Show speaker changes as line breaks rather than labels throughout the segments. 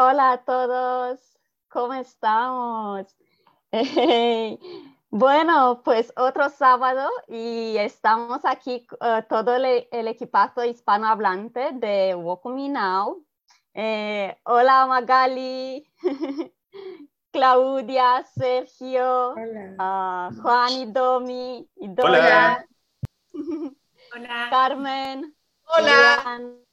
Hola a todos, ¿cómo estamos? bueno, pues otro sábado y estamos aquí uh, todo el, el, equipazo hispanohablante de Me Now. Eh, hola Magali, Claudia, Sergio, uh, Juan y Domi, y
Hola.
Hola.
Carmen.
Hola.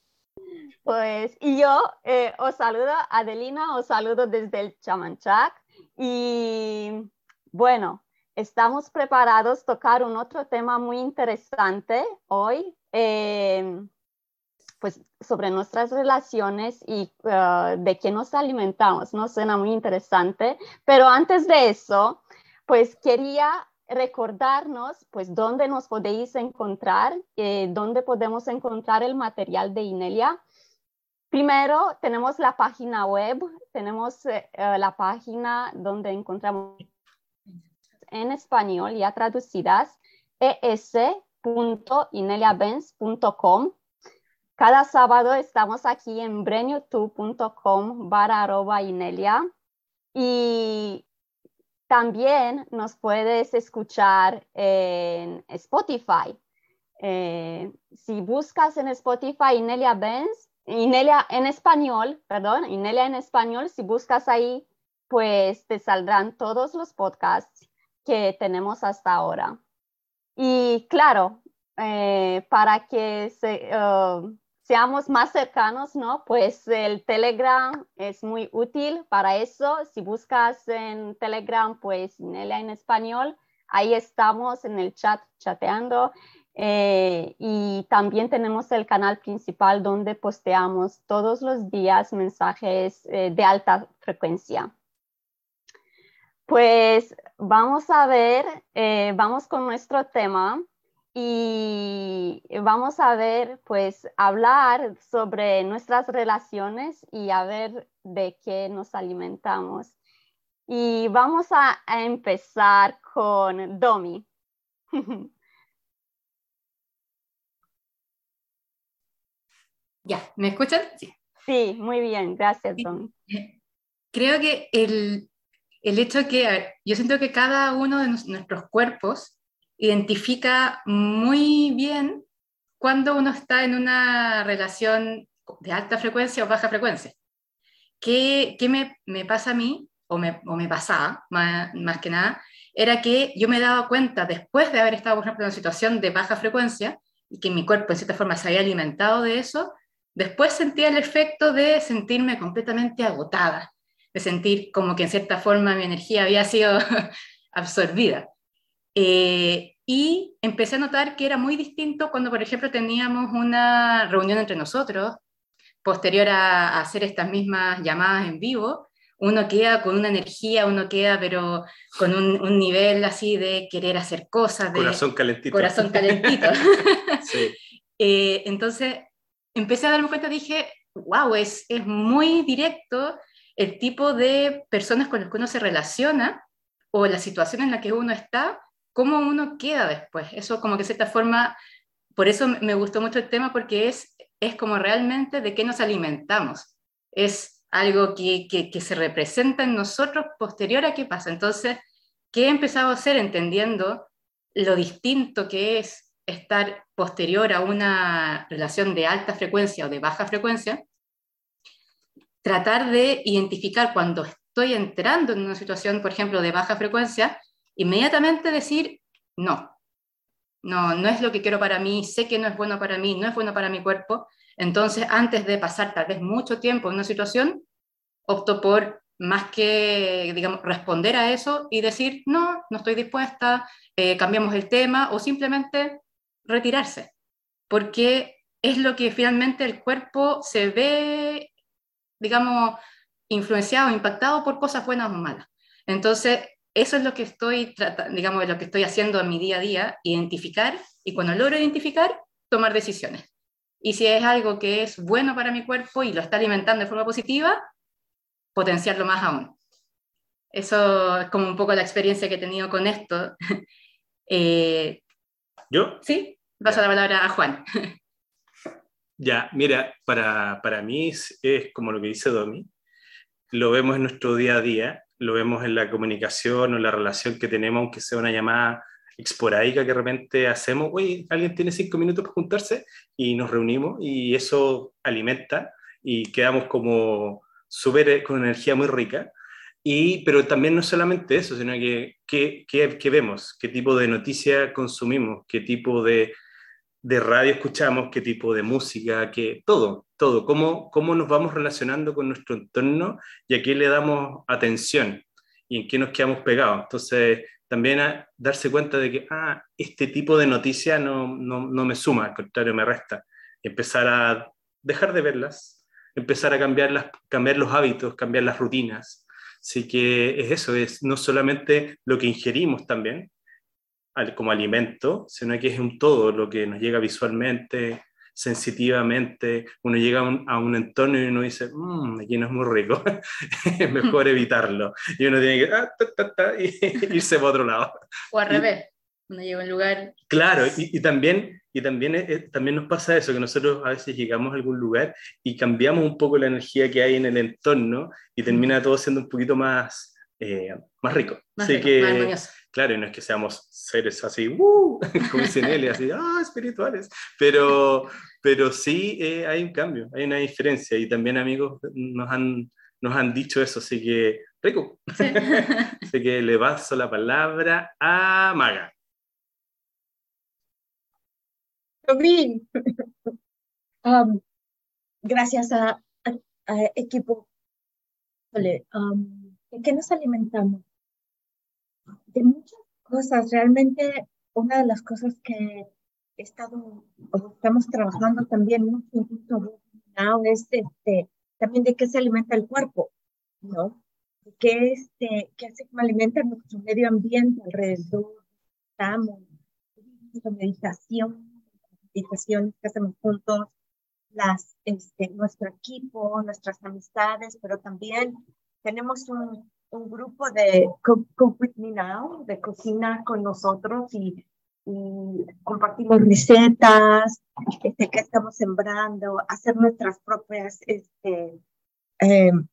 Pues, y yo eh, os saludo, Adelina, os saludo desde el Chamanchac. Y bueno, estamos preparados a tocar un otro tema muy interesante hoy, eh, pues sobre nuestras relaciones y uh, de qué nos alimentamos, ¿no? Suena muy interesante, pero antes de eso, pues quería recordarnos, pues, dónde nos podéis encontrar, eh, dónde podemos encontrar el material de Inelia. Primero, tenemos la página web, tenemos eh, la página donde encontramos en español ya traducidas es.ineliabenz.com. Cada sábado estamos aquí en brenyoutube.com barra arroba inelia y también nos puedes escuchar en Spotify. Eh, si buscas en Spotify Inelia Benz, Inelia en español, perdón, Inelia en español, si buscas ahí, pues te saldrán todos los podcasts que tenemos hasta ahora. Y claro, eh, para que se, uh, seamos más cercanos, ¿no? Pues el Telegram es muy útil para eso. Si buscas en Telegram, pues Inelia en español, ahí estamos en el chat chateando. Eh, y también tenemos el canal principal donde posteamos todos los días mensajes eh, de alta frecuencia. Pues vamos a ver, eh, vamos con nuestro tema y vamos a ver, pues hablar sobre nuestras relaciones y a ver de qué nos alimentamos. Y vamos a, a empezar con Domi.
Ya, ¿me escuchan? Sí.
Sí, muy bien, gracias, Domi.
Creo que el, el hecho de que, ver, yo siento que cada uno de nos, nuestros cuerpos identifica muy bien cuando uno está en una relación de alta frecuencia o baja frecuencia. ¿Qué, qué me, me, pasa a mí, o me, o me pasaba más, más, que nada? Era que yo me daba cuenta después de haber estado, por ejemplo, en una situación de baja frecuencia y que mi cuerpo en cierta forma se había alimentado de eso, Después sentía el efecto de sentirme completamente agotada, de sentir como que en cierta forma mi energía había sido absorbida. Eh, y empecé a notar que era muy distinto cuando, por ejemplo, teníamos una reunión entre nosotros, posterior a, a hacer estas mismas llamadas en vivo, uno queda con una energía, uno queda pero con un, un, nivel así de querer hacer cosas. De
corazón calentito.
Corazón calentito.
sí.
eh, entonces, empecé a darme cuenta, dije, wow, es, es muy directo el tipo de personas con las que uno se relaciona o la situación en la que uno está, cómo uno queda después. Eso como que de cierta forma, por eso me gustó mucho el tema, porque es, es como realmente de qué nos alimentamos. Es algo que, que, que se representa en nosotros posterior a qué pasa. Entonces, ¿qué he empezado a hacer entendiendo lo distinto que es estar posterior a una relación de alta frecuencia o de baja frecuencia, tratar de identificar cuando estoy entrando en una situación, por ejemplo, de baja frecuencia, inmediatamente decir, no, no, no es lo que quiero para mí, sé que no es bueno para mí, no es bueno para mi cuerpo, entonces antes de pasar tal vez mucho tiempo en una situación, opto por más que, digamos, responder a eso y decir, no, no estoy dispuesta, eh, cambiamos el tema o simplemente retirarse, porque es lo que finalmente el cuerpo se ve, digamos, influenciado, impactado por cosas buenas o malas. Entonces, eso es lo que estoy, digamos, lo que estoy haciendo en mi día a día, identificar, y cuando logro identificar, tomar decisiones. Y si es algo que es bueno para mi cuerpo y lo está alimentando de forma positiva, potenciarlo más aún. Eso es como un poco la experiencia que he tenido con esto. eh,
¿Yo?
Sí, paso la palabra a Juan.
Ya, mira, para, para mí es, es, como lo que dice Domi. lo vemos en nuestro día a día, lo vemos en la comunicación o la relación que tenemos, aunque sea una llamada esporádica que de repente hacemos, oye, alguien tiene cinco minutos para juntarse y nos reunimos y eso alimenta y quedamos como súper eh, con energía muy rica. Y, pero también no solamente eso, sino que qué vemos, qué tipo de noticia consumimos, qué tipo de, de, radio escuchamos, qué tipo de música, qué, todo, todo, cómo, cómo nos vamos relacionando con nuestro entorno y a qué le damos atención y en qué nos quedamos pegados. Entonces, también darse cuenta de que, ah, este tipo de noticias no, no, no, me suma, al contrario, me resta. Empezar a dejar de verlas, empezar a cambiar, las, cambiar los hábitos, cambiar las rutinas. Así que es eso, es no solamente lo que ingerimos también como alimento, sino que es un todo lo que nos llega visualmente, sensitivamente, uno llega a un, entorno y uno dice, mmm, aquí no es muy rico, es mejor evitarlo. Y uno tiene que ah, irse para otro lado.
O al revés, uno llega a un lugar...
Claro, y, también, y también, eh, eh, también nos pasa eso, que nosotros a veces llegamos a algún lugar y cambiamos un poco la energía que hay en el entorno y termina todo siendo un poquito más, eh, más rico.
Más
Así
rico,
que,
más
Claro, y no es que seamos seres así, ¡uh! como dicen él, así, ¡ah, espirituales! Pero, pero sí eh, hay un cambio, hay una diferencia. Y también amigos nos han, nos han dicho eso, así que, rico. así que le paso la palabra a Maga.
Um, gracias a, equipo. Um, ¿En qué nos alimentamos? de muchas cosas. Realmente una de las cosas que he estado, estamos trabajando también mucho es este, también de qué se alimenta el cuerpo, ¿no? ¿Qué, este, qué hace que alimenta nuestro medio ambiente alrededor? Estamos, la meditación, meditaciones que hacemos juntos, las, este, nuestro equipo, nuestras amistades, pero también tenemos un, un grupo de Cook, With Me Now, de cocina con nosotros y, compartimos recetas, este, que estamos sembrando, hacer nuestras propias este, em,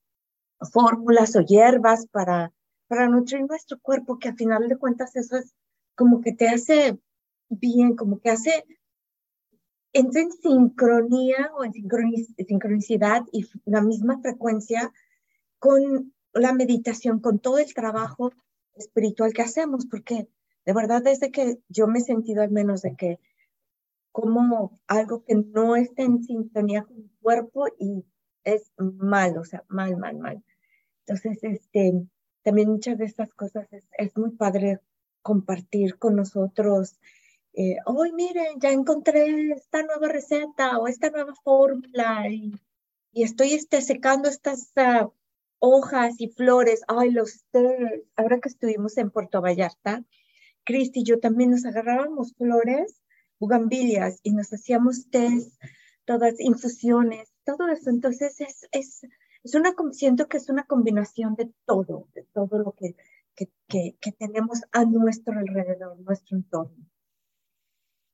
fórmulas o hierbas para, para nutrir nuestro cuerpo, que al final de cuentas eso es como que te hace bien, como que hace, entra en sincronía o en sincronicidad y la misma frecuencia con la meditación, con todo el trabajo espiritual que hacemos, porque de verdad desde que yo me he sentido al menos de que como algo que no está en sintonía con mi cuerpo y es mal, o sea, mal, mal, mal. Entonces, este, también muchas de estas cosas es, muy padre compartir con nosotros. Eh, hoy miren, ya encontré esta nueva receta o esta nueva fórmula y, y estoy este, secando estas uh, hojas y flores. Ay, los tés. Ahora que estuvimos en Puerto Vallarta, Cristi y yo también nos agarrábamos flores, bugambilias, y nos hacíamos tés, todas infusiones, todo eso. Entonces, es, es, es una, siento que es una combinación de todo, de todo lo que, que, que, que tenemos a nuestro alrededor, nuestro entorno.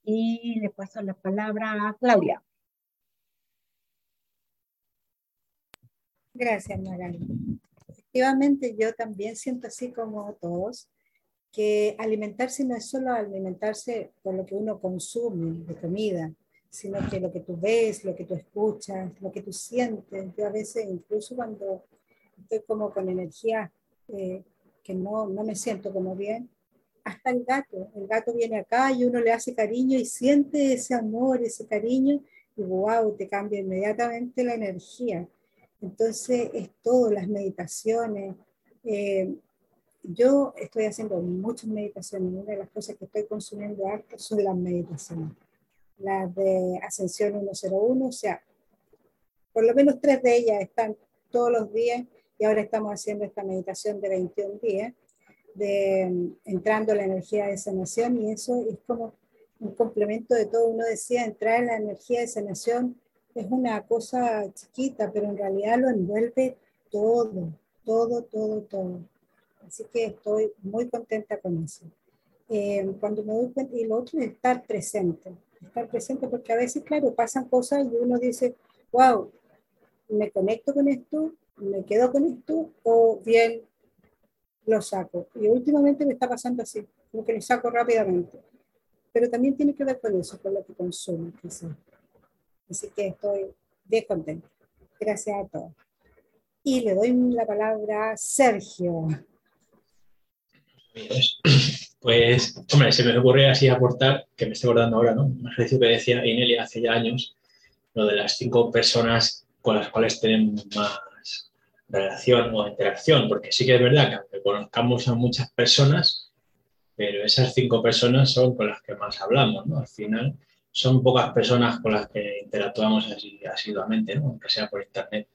Y le paso la palabra a Claudia.
Gracias, Magali. Efectivamente, yo también siento así como todos, que alimentarse no es solo alimentarse por lo que uno consume de comida, sino que lo que tú ves, lo que tú escuchas, lo que tú sientes. Yo a veces, incluso cuando estoy como con energía eh, que no, no me siento como bien, hasta el gato. El gato viene acá y uno le hace cariño y siente ese amor, ese cariño, y wow, te cambia inmediatamente la energía. Entonces, es todo, las meditaciones. Eh, yo estoy haciendo muchas meditaciones. Una de las cosas que estoy consumiendo harto son las meditaciones. Las de Ascensión 101, o sea, por lo menos tres de ellas están todos los días y ahora estamos haciendo esta meditación de 21 días, de entrando en la energía de sanación y eso es como un complemento de todo. Uno decía, entrar en la energía de sanación es una cosa chiquita, pero en realidad lo envuelve todo, todo, todo, todo. Así que estoy muy contenta con eso. Eh, cuando me doy cuenta, y lo otro es estar presente, estar presente porque a veces, claro, pasan cosas y uno dice, wow, me conecto con esto me quedo con esto o bien lo saco. Y últimamente me está pasando así, como que lo saco rápidamente. Pero también tiene que ver con eso, con lo que consumo, quizás. Así que estoy bien contenta. Gracias a todos. Y le doy la palabra a Sergio.
Pues, hombre, se me ocurre así aportar, que me estoy acordando ahora, ¿no? Un ejercicio que decía Inelia hace ya años, lo de las cinco personas con las cuales tenemos más relación o interacción, porque sí que es verdad que aunque conozcamos a muchas personas, pero esas cinco personas son con las que más hablamos, ¿no? Al final son pocas personas con las que interactuamos así asiduamente, ¿no? Aunque sea por internet.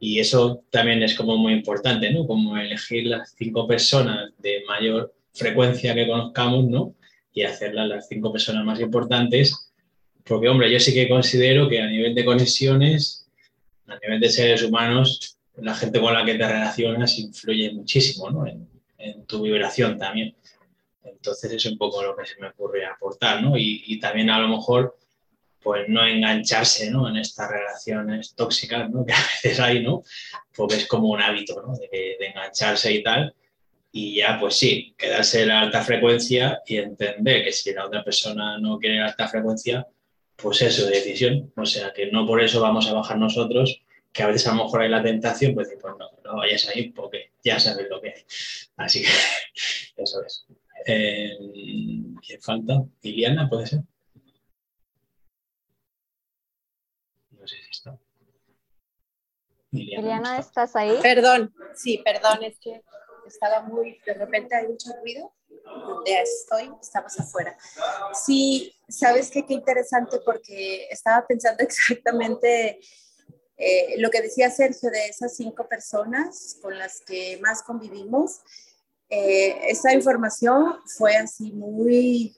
Y eso también es como muy importante, ¿no? Como elegir las cinco personas de mayor frecuencia que conozcamos, ¿no? Y hacerlas las cinco personas más importantes. Porque, hombre, yo sí que considero que a nivel de conexiones, a nivel de seres humanos, la gente con la que te relacionas influye muchísimo, ¿no? En, tu vibración también. Entonces es un poco lo que se me ocurre aportar, ¿no? Y, también a lo mejor pues no engancharse ¿no? en estas relaciones tóxicas ¿no? que a veces hay, ¿no? Porque es como un hábito ¿no? de, engancharse y tal. Y ya, pues sí, quedarse en la alta frecuencia y entender que si la otra persona no quiere la alta frecuencia, pues es su decisión. O sea, que no por eso vamos a bajar nosotros, que a veces a lo mejor hay la tentación, pues pues no, no vayas ahí porque ya sabes lo que hay. Así que eso es. Eh, ¿Quién falta? Liliana, puede ser.
Liliana, ¿estás ahí?
Perdón, sí, perdón, es que estaba muy, de repente hay mucho ruido. Donde estoy, estamos afuera. Sí, sabes qué, qué interesante porque estaba pensando exactamente eh, lo que decía Sergio de esas cinco personas con las que más convivimos. Eh, esa información fue así muy,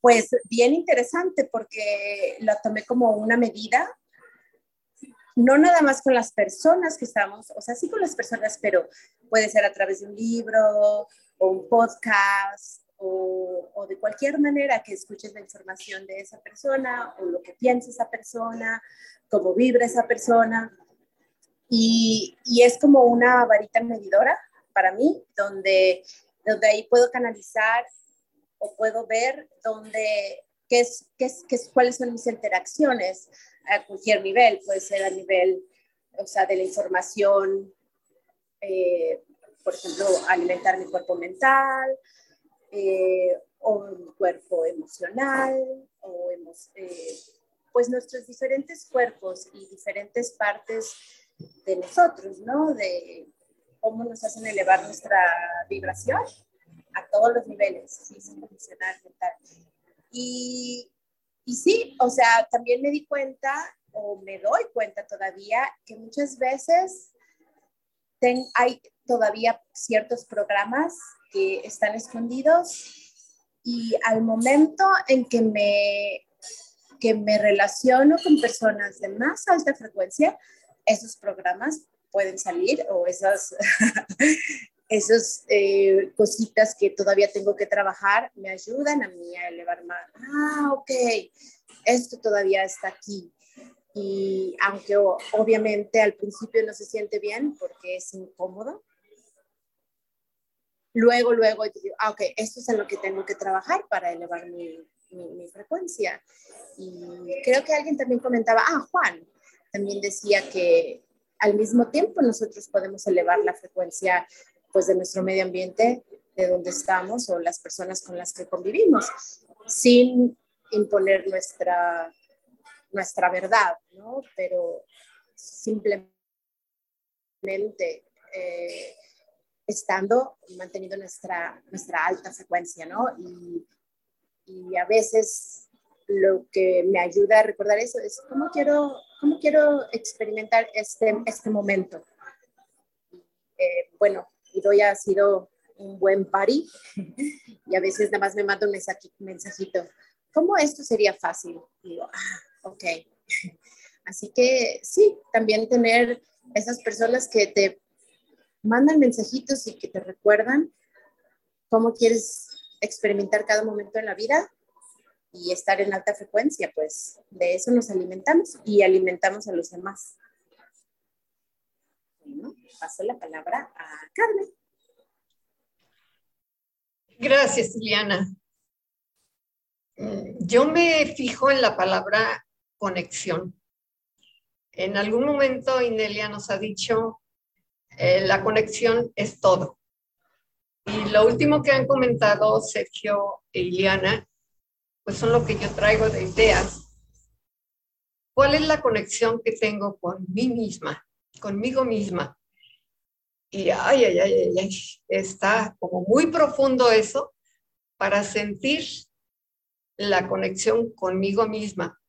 pues bien interesante porque la tomé como una medida no nada más con las personas que estamos, o sea, sí con las personas, pero puede ser a través de un libro o un podcast o, de cualquier manera que escuches la información de esa persona o lo que piensa esa persona, cómo vibra esa persona. Y, es como una varita medidora para mí, donde, donde ahí puedo canalizar o puedo ver dónde, qué es, qué es, qué es, cuáles son mis interacciones a cualquier nivel, puede ser a nivel, o sea, de la información, eh, por ejemplo, alimentar mi cuerpo mental, eh, o mi cuerpo emocional, o eh, pues nuestros diferentes cuerpos y diferentes partes de nosotros, ¿no? De cómo nos hacen elevar nuestra vibración a todos los niveles, físico, emocional, mental. Y y sí, o sea, también me di cuenta o me doy cuenta todavía que muchas veces hay todavía ciertos programas que están escondidos y al momento en que me, que me relaciono con personas de más alta frecuencia, esos programas pueden salir o esas, esas eh, cositas que todavía tengo que trabajar me ayudan a mí a elevar más. Ah, ok, esto todavía está aquí. Y aunque obviamente al principio no se siente bien porque es incómodo, luego, luego digo, ah, ok, esto es en lo que tengo que trabajar para elevar mi, mi, mi frecuencia. Y creo que alguien también comentaba, ah, Juan, también decía que al mismo tiempo nosotros podemos elevar la frecuencia pues de nuestro medio ambiente, de donde estamos o las personas con las que convivimos, sin imponer nuestra, nuestra verdad, ¿no? Pero simplemente eh, estando, manteniendo nuestra, nuestra alta frecuencia, ¿no? Y, y, a veces lo que me ayuda a recordar eso es cómo quiero, cómo quiero experimentar este, este momento. Eh, bueno, y ha sido un buen party y a veces nada más me manda un mensajito, ¿cómo esto sería fácil? Y digo, ah, ok. Así que sí, también tener esas personas que te mandan mensajitos y que te recuerdan cómo quieres experimentar cada momento en la vida y estar en alta frecuencia, pues de eso nos alimentamos y alimentamos a los demás. bueno, paso la palabra a Carmen.
Gracias, Liliana. Yo me fijo en la palabra conexión. En algún momento Inelia nos ha dicho, eh, la conexión es todo. Y lo último que han comentado Sergio e Iliana, pues son lo que yo traigo de ideas. ¿Cuál es la conexión que tengo con mí misma, conmigo misma? Y ay, ay, ay, ay, está como muy profundo eso para sentir la conexión conmigo misma.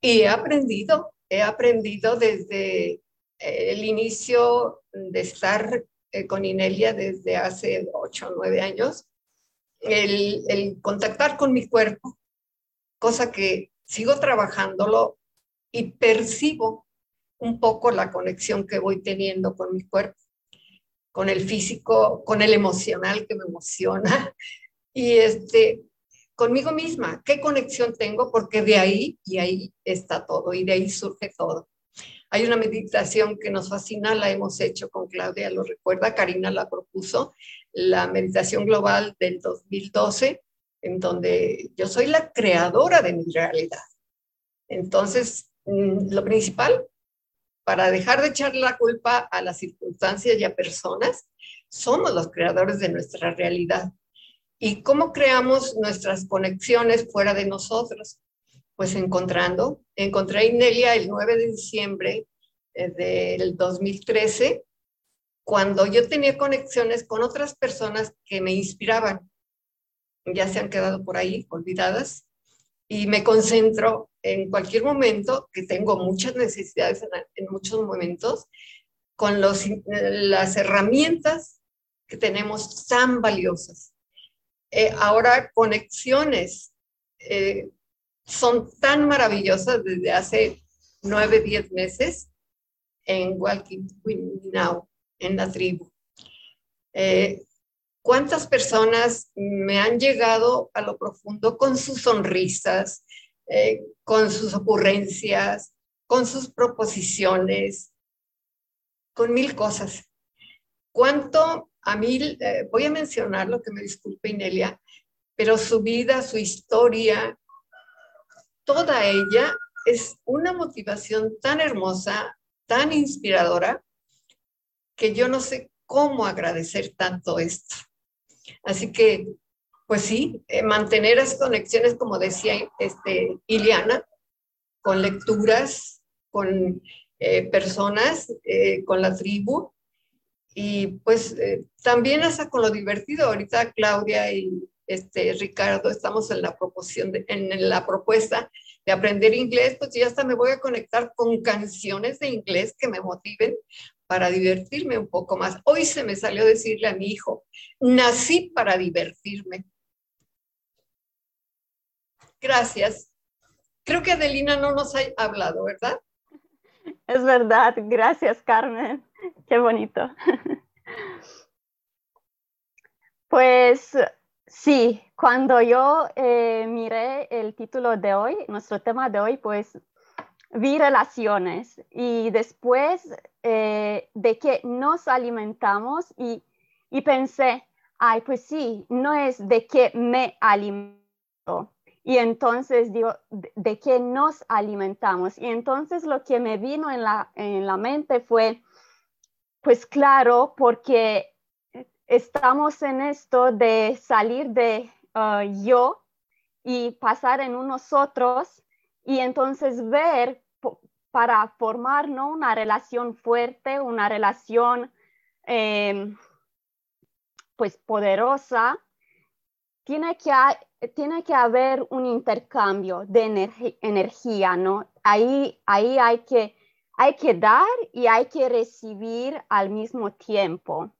Y he aprendido, he aprendido desde el inicio de estar eh, con Inelia desde hace ocho o nueve años, el, contactar con mi cuerpo, cosa que sigo trabajándolo y percibo un poco la conexión que voy teniendo con mi cuerpo, con el físico, con el emocional que me emociona y este conmigo misma, qué conexión tengo porque de ahí y ahí está todo y de ahí surge todo. Hay una meditación que nos fascina, la hemos hecho con Claudia, lo recuerda, Karina la propuso, la meditación global del 2012, en donde yo soy la creadora de mi realidad. Entonces, mm, lo principal, para dejar de echar la culpa a las circunstancias y a personas, somos los creadores de nuestra realidad. ¿Y cómo creamos nuestras conexiones fuera de nosotros? Pues encontrando. Encontré a Inelia el 9 de diciembre eh, del 2013, cuando yo tenía conexiones con otras personas que me inspiraban. Ya se han quedado por ahí olvidadas. Y me concentro en cualquier momento, que tengo muchas necesidades en, muchos momentos, con los, las herramientas que tenemos tan valiosas. Eh, ahora, conexiones. Eh, son tan maravillosas desde hace nueve, diez meses en Walking en la tribu. Eh, ¿Cuántas personas me han llegado a lo profundo con sus sonrisas, eh, con sus ocurrencias, con sus proposiciones, con mil cosas? ¿Cuánto a mí, eh, voy a mencionar lo que me disculpe Inelia, pero su vida, su historia, toda ella es una motivación tan hermosa, tan inspiradora, que yo no sé cómo agradecer tanto esto. Así que, pues sí, eh, mantener las conexiones, como decía este, Iliana, con lecturas, con eh, personas, eh, con la tribu, y pues también hasta con lo divertido. Ahorita Claudia y este, Ricardo, estamos en la, proposición en la propuesta de aprender inglés, pues ya hasta me voy a conectar con canciones de inglés que me motiven para divertirme un poco más. Hoy se me salió decirle a mi hijo, nací para divertirme. Gracias. Creo que Adelina no nos ha hablado, ¿verdad?
Es verdad. Gracias, Carmen. Qué bonito. Pues Sí, cuando yo eh, miré el título de hoy, nuestro tema de hoy, pues vi relaciones y después eh, de que nos alimentamos y, y, pensé, ay, pues sí, no es de que me alimento. Y entonces digo, de, de que nos alimentamos. Y entonces lo que me vino en la, en la mente fue, pues claro, porque estamos en esto de salir de uh, yo y pasar en nosotros y entonces ver para formar ¿no? una relación fuerte, una relación em, pues poderosa, tiene que, tiene que haber un intercambio de energía, ¿no? Ahí, ahí hay, que, hay que dar y hay que recibir al mismo tiempo.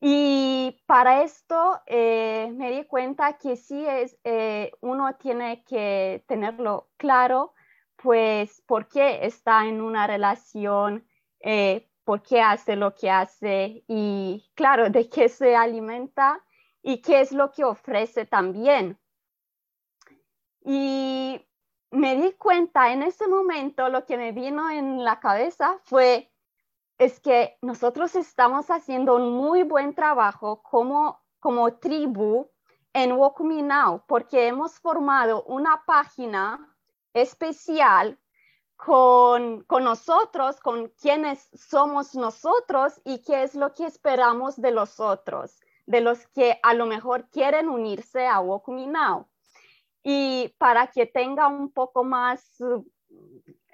Y para esto eh, me di cuenta que sí es, eh, uno tiene que tenerlo claro, pues por qué está en una relación, eh, por qué hace lo que hace y claro, de qué se alimenta y qué es lo que ofrece también. Y me di cuenta en ese momento, lo que me vino en la cabeza fue es que nosotros estamos haciendo un muy buen trabajo como, como tribu en Wokumi Now, porque hemos formado una página especial con, con, nosotros, con quienes somos nosotros y qué es lo que esperamos de los otros, de los que a lo mejor quieren unirse a Wokumi Now. Y para que tenga un poco más,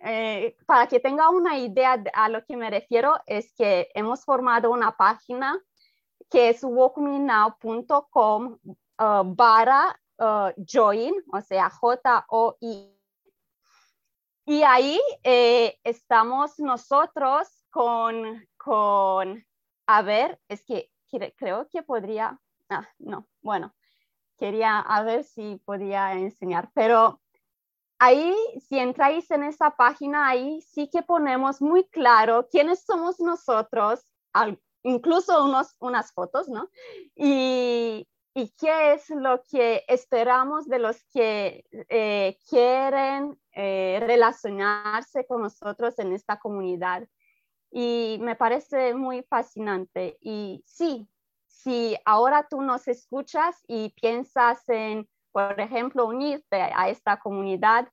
eh, para que tenga una idea a lo que me refiero, es que hemos formado una página que es walkmenow.com uh, para uh, join, o sea, J-O-I. Y ahí eh, estamos nosotros con, con, a ver, es que creo que podría, ah, no, bueno, quería a ver si podía enseñar, pero ahí, si entráis en esa página, ahí sí que ponemos muy claro quiénes somos nosotros, incluso unos, unas fotos, ¿no? Y, y, qué es lo que esperamos de los que eh, quieren eh, relacionarse con nosotros en esta comunidad. Y me parece muy fascinante. Y sí, si ahora tú nos escuchas y piensas en, por ejemplo, unirte a esta comunidad,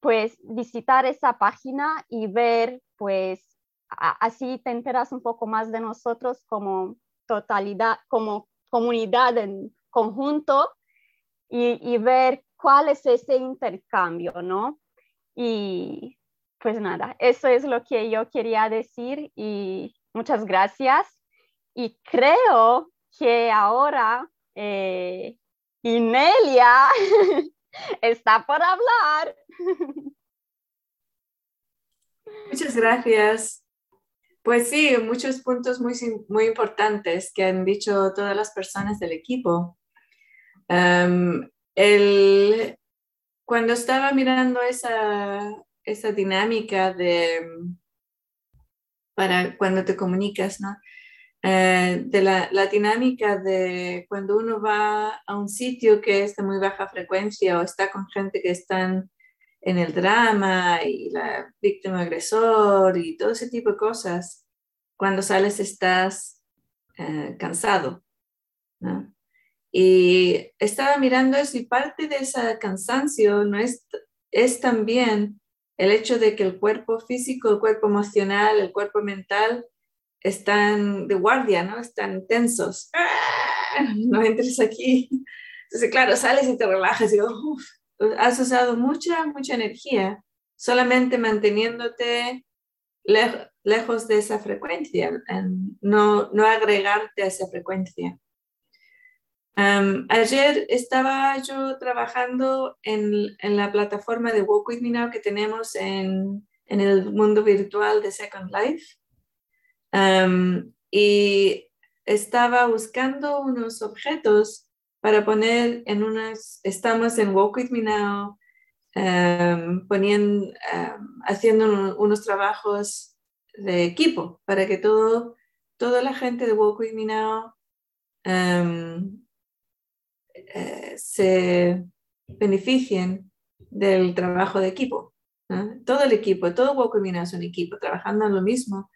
pues visitar esa página y ver, pues así te enteras un poco más de nosotros como totalidad, como comunidad en conjunto y, y ver cuál es ese intercambio, ¿no? Y pues nada, eso es lo que yo quería decir y muchas gracias. Y creo que ahora eh, Inelia está por hablar.
Muchas gracias. Pues sí, muchos puntos muy, muy importantes que han dicho todas las personas del equipo. El, cuando estaba mirando esa, esa dinámica de para cuando te comunicas, ¿no? Eh, de la, dinámica de cuando uno va a un sitio que es de muy baja frecuencia o está con gente que están en el drama y la víctima agresor y todo ese tipo de cosas, cuando sales estás eh, cansado. Y estaba mirando eso y parte de ese cansancio no es, es también el hecho de que el cuerpo físico, el cuerpo emocional, el cuerpo mental están de guardia, ¿no? Están tensos. ¡Ah! No entres aquí. Entonces, claro, sales y te relajas y has usado mucha, mucha energía solamente manteniéndote lejos de esa frecuencia, no, no agregarte a esa frecuencia. ayer estaba yo trabajando en, en, la plataforma de Walk With Me Now que tenemos en, en el mundo virtual de Second Life y estaba buscando unos objetos para poner en unas, estamos en Walk With Me Now, poniendo, haciendo unos trabajos de equipo para que todo, toda la gente de Walk With Me Now eh, se beneficien del trabajo de equipo. Todo el equipo, todo Walk With Me Now es un equipo, trabajando en lo mismo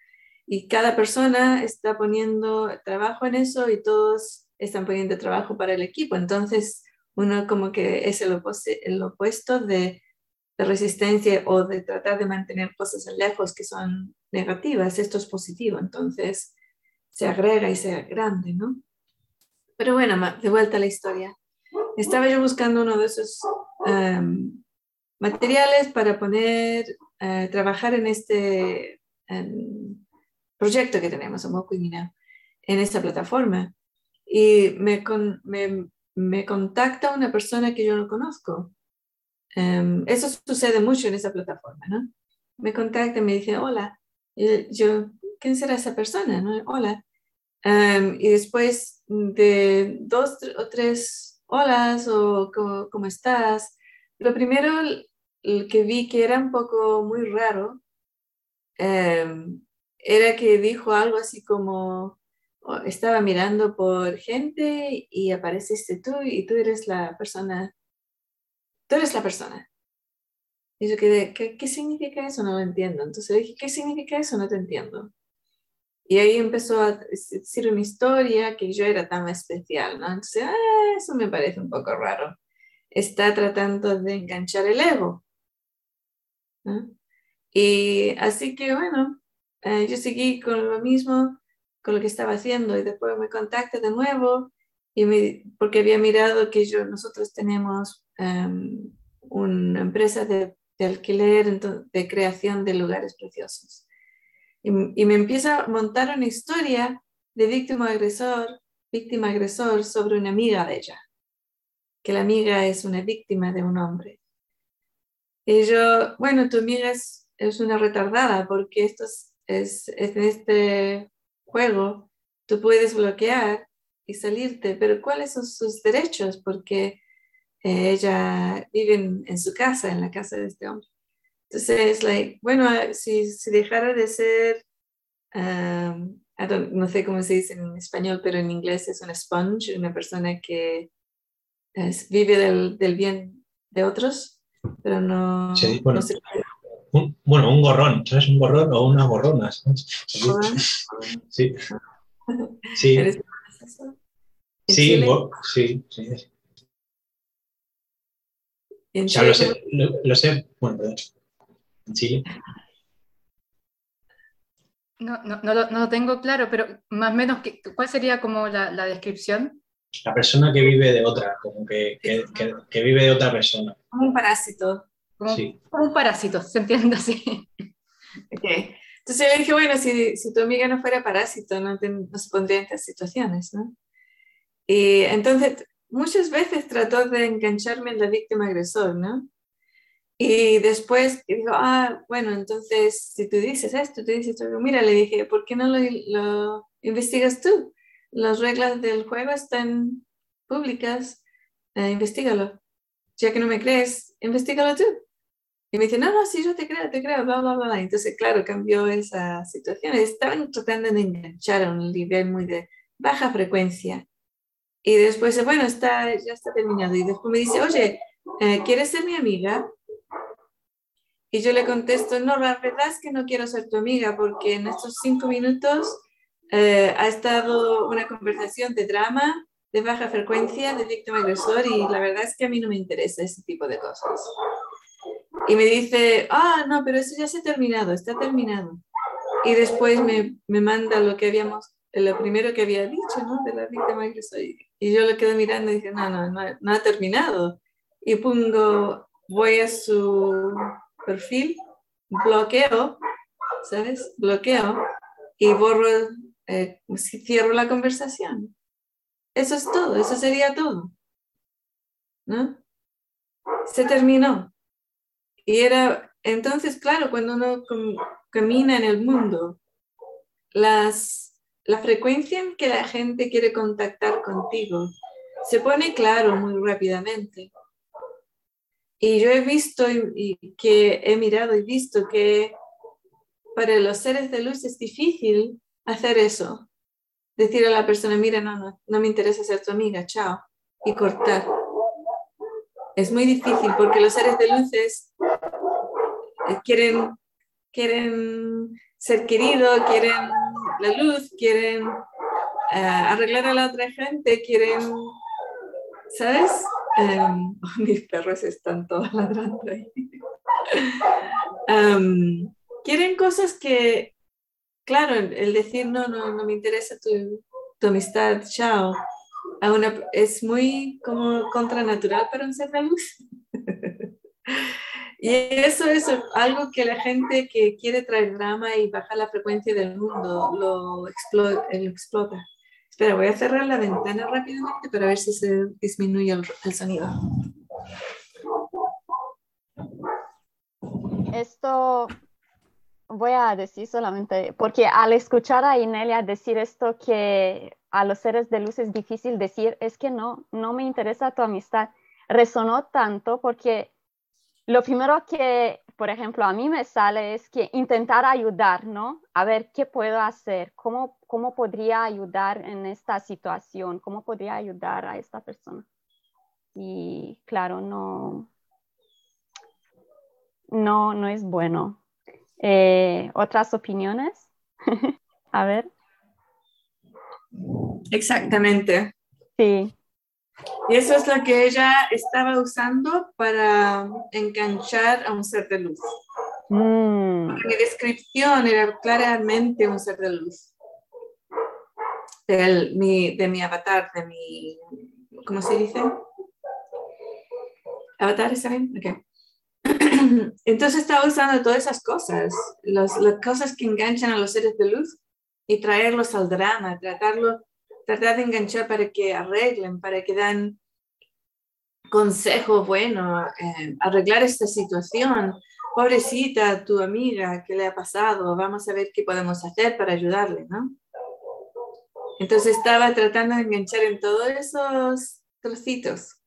y cada persona está poniendo trabajo en eso y todos están poniendo trabajo para el equipo. Entonces, uno como que es el, el opuesto de, de, resistencia o de tratar de mantener cosas lejos que son negativas. Esto es positivo, entonces se agrega y se grande, ¿no? Pero bueno, de vuelta a la historia. Estaba yo buscando uno de esos em, materiales para poner, eh, trabajar en este proyecto que tenemos, en esta plataforma. Y me, me, me, contacta una persona que yo no conozco. Em, eso sucede mucho en esa plataforma, ¿no? Me contacta y me dice, hola. Y yo, ¿quién será esa persona? ¿no? Hola. Em, y después de dos o tres holas o ¿cómo, estás? Lo primero que vi que era un poco muy raro um, era que dijo algo así como, oh, estaba mirando por gente y apareciste tú y tú eres la persona, tú eres la persona. Y yo quedé, ¿qué, ¿qué significa eso? No lo entiendo. Entonces dije, ¿qué significa eso? No te entiendo. Y ahí empezó a decir una historia que yo era tan especial, ¿no? Entonces, ah, eso me parece un poco raro. Está tratando de enganchar el ego. Y así que, bueno, eh, yo seguí con lo mismo, con lo que estaba haciendo y después me contacté de nuevo y me, porque había mirado que yo, nosotros tenemos em, una empresa de, de alquiler, de creación de lugares preciosos. Y, me empieza a montar una historia de víctima-agresor, víctima-agresor sobre una amiga de ella, que la amiga es una víctima de un hombre. Y yo, bueno, tu amiga es, es una retardada porque esto es, es, en este juego, tú puedes bloquear y salirte, pero ¿cuáles son sus derechos? Porque eh, ella vive en, en, su casa, en la casa de este hombre. Entonces, like, bueno, si, si dejara de ser, um, no sé cómo se dice en español, pero en inglés es una sponge, una persona que vive del, del, bien de otros, pero no,
bueno,
no se
un, bueno, un gorrón, ¿sabes? Un gorrón o una gorrona. Sí. Sí. Sí, sí, sí. O sea, lo sé, lo, lo sé, bueno, perdón. En Chile.
No, no, no, lo, no lo tengo claro, pero más o menos, ¿qué- ¿cuál sería como la, la descripción?
La persona que vive de otra, como que, que, que, que vive de otra persona.
como un parásito.
Como,
Sí.
como un parásito, se entiende así.
Ok. Entonces yo dije, bueno, si, si tu amiga no fuera parásito, no, te- no se pondría en estas situaciones, ¿no? Y entonces muchas veces trató de engancharme en la víctima agresor, ¿no? Y después digo, ah, bueno, entonces si tú dices esto, tú dices esto, mira, le dije, ¿por qué no lo, lo investigas tú? Las reglas del juego están públicas, eh, investigalo. Ya que no me crees, investigalo tú. Y me dice, no, no, sí, yo te creo, te creo, bla, bla, bla. Entonces, claro, cambió esa situación. Estaban tratando de enganchar a un nivel muy de baja frecuencia. Y después, bueno, está, ya está terminado. Y después me dice, oye, eh, ¿quieres ser mi amiga? Y yo le contesto, no, la verdad es que no quiero ser tu amiga porque en estos cinco minutos eh, ha estado una conversación de drama, de baja frecuencia, de víctima agresor y la verdad es que a mí no me interesa ese tipo de cosas. Y me dice, ah, no, pero eso ya se ha terminado, está terminado. Y después me, me manda lo que habíamos, lo primero que había dicho, ¿no? De la víctima agresor. Y yo lo quedo mirando y dije, no, no, no, no ha terminado. Y pongo, voy a su perfil, bloqueo, ¿sabes? Bloqueo y borro, eh, cierro la conversación. Eso es todo, eso sería todo. ¿No? Se terminó. Y era, entonces, claro, cuando uno camina en el mundo, las, la frecuencia en que la gente quiere contactar contigo se pone claro muy rápidamente. Y yo he visto y, que he mirado y visto que para los seres de luz es difícil hacer eso. Decir a la persona, mira, no, no, no me interesa ser tu amiga, chao, y cortar. Es muy difícil porque los seres de luces quieren, quieren ser queridos, quieren la luz, quieren eh, arreglar a la otra gente, quieren, ¿sabes? Em, mis perros están todos ladrando ahí. Em, quieren cosas que, claro, el decir no, no, no me interesa tu, tu amistad, chao, a una- es muy como contranatural para un ser de luz. Y eso es algo que la gente que quiere traer drama y bajar la frecuencia del mundo lo, explo- lo explota. Espera, voy a cerrar la ventana rápidamente para ver si se disminuye el, el sonido.
Esto voy a decir solamente, porque al escuchar a Inelia decir esto que a los seres de luz es difícil decir, es que no, no me interesa tu amistad, resonó tanto porque lo primero que, por ejemplo, a mí me sale es que intentar ayudar, ¿no? A ver qué puedo hacer, cómo, cómo podría ayudar en esta situación, cómo podría ayudar a esta persona. Y claro, no, no, no es bueno. Eh, ¿Otras opiniones? a ver.
Exactamente.
Sí.
Y eso es lo que ella estaba usando para enganchar a un ser de luz.
Mm,
Mi descripción era claramente un ser de luz. Del- mi- de mi avatar, de mi, ¿cómo se dice? Avatar, ¿está bien? Ok. Entonces estaba usando todas esas cosas, los- las cosas que enganchan a los seres de luz y traerlos al drama, tratarlo, tratar de enganchar para que arreglen, para que dan consejo bueno, eh, arreglar esta situación. Pobrecita, tu amiga, ¿qué le ha pasado? Vamos a ver qué podemos hacer para ayudarle, ¿no? Entonces estaba tratando de enganchar en todos esos trocitos.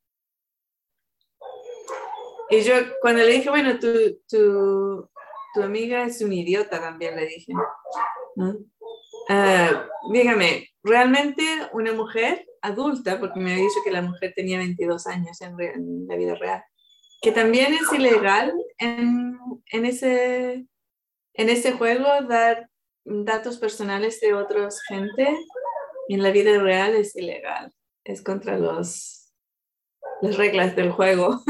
Y yo cuando le dije, bueno, tu, tu, tu amiga es un idiota también, le dije. ¿no? Ah, dígame, realmente una mujer adulta, porque me ha dicho que la mujer tenía 22 años en, la vida real, que también es ilegal en, en, ese, en ese juego dar datos personales de otros gente, en la vida real es ilegal, es contra los, las reglas del juego.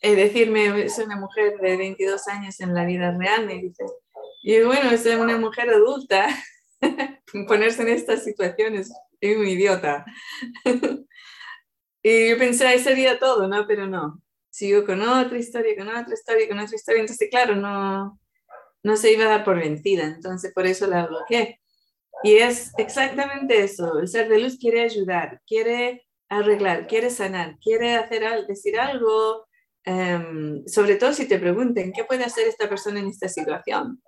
Es decirme, es una mujer de 22 años en la vida real, me dice. Y bueno, es una mujer adulta. Ponerse en estas situaciones, es un idiota. y yo pensé, sería todo, ¿no? Pero no. Sigo con otra historia, con otra historia, con otra historia. Entonces, claro, no, no se iba a dar por vencida. Entonces, por eso la bloqueé. Y es exactamente eso. El ser de luz quiere ayudar, quiere arreglar, quiere sanar, quiere hacer al- decir algo, em, sobre todo si te pregunten, ¿qué puede hacer esta persona en esta situación?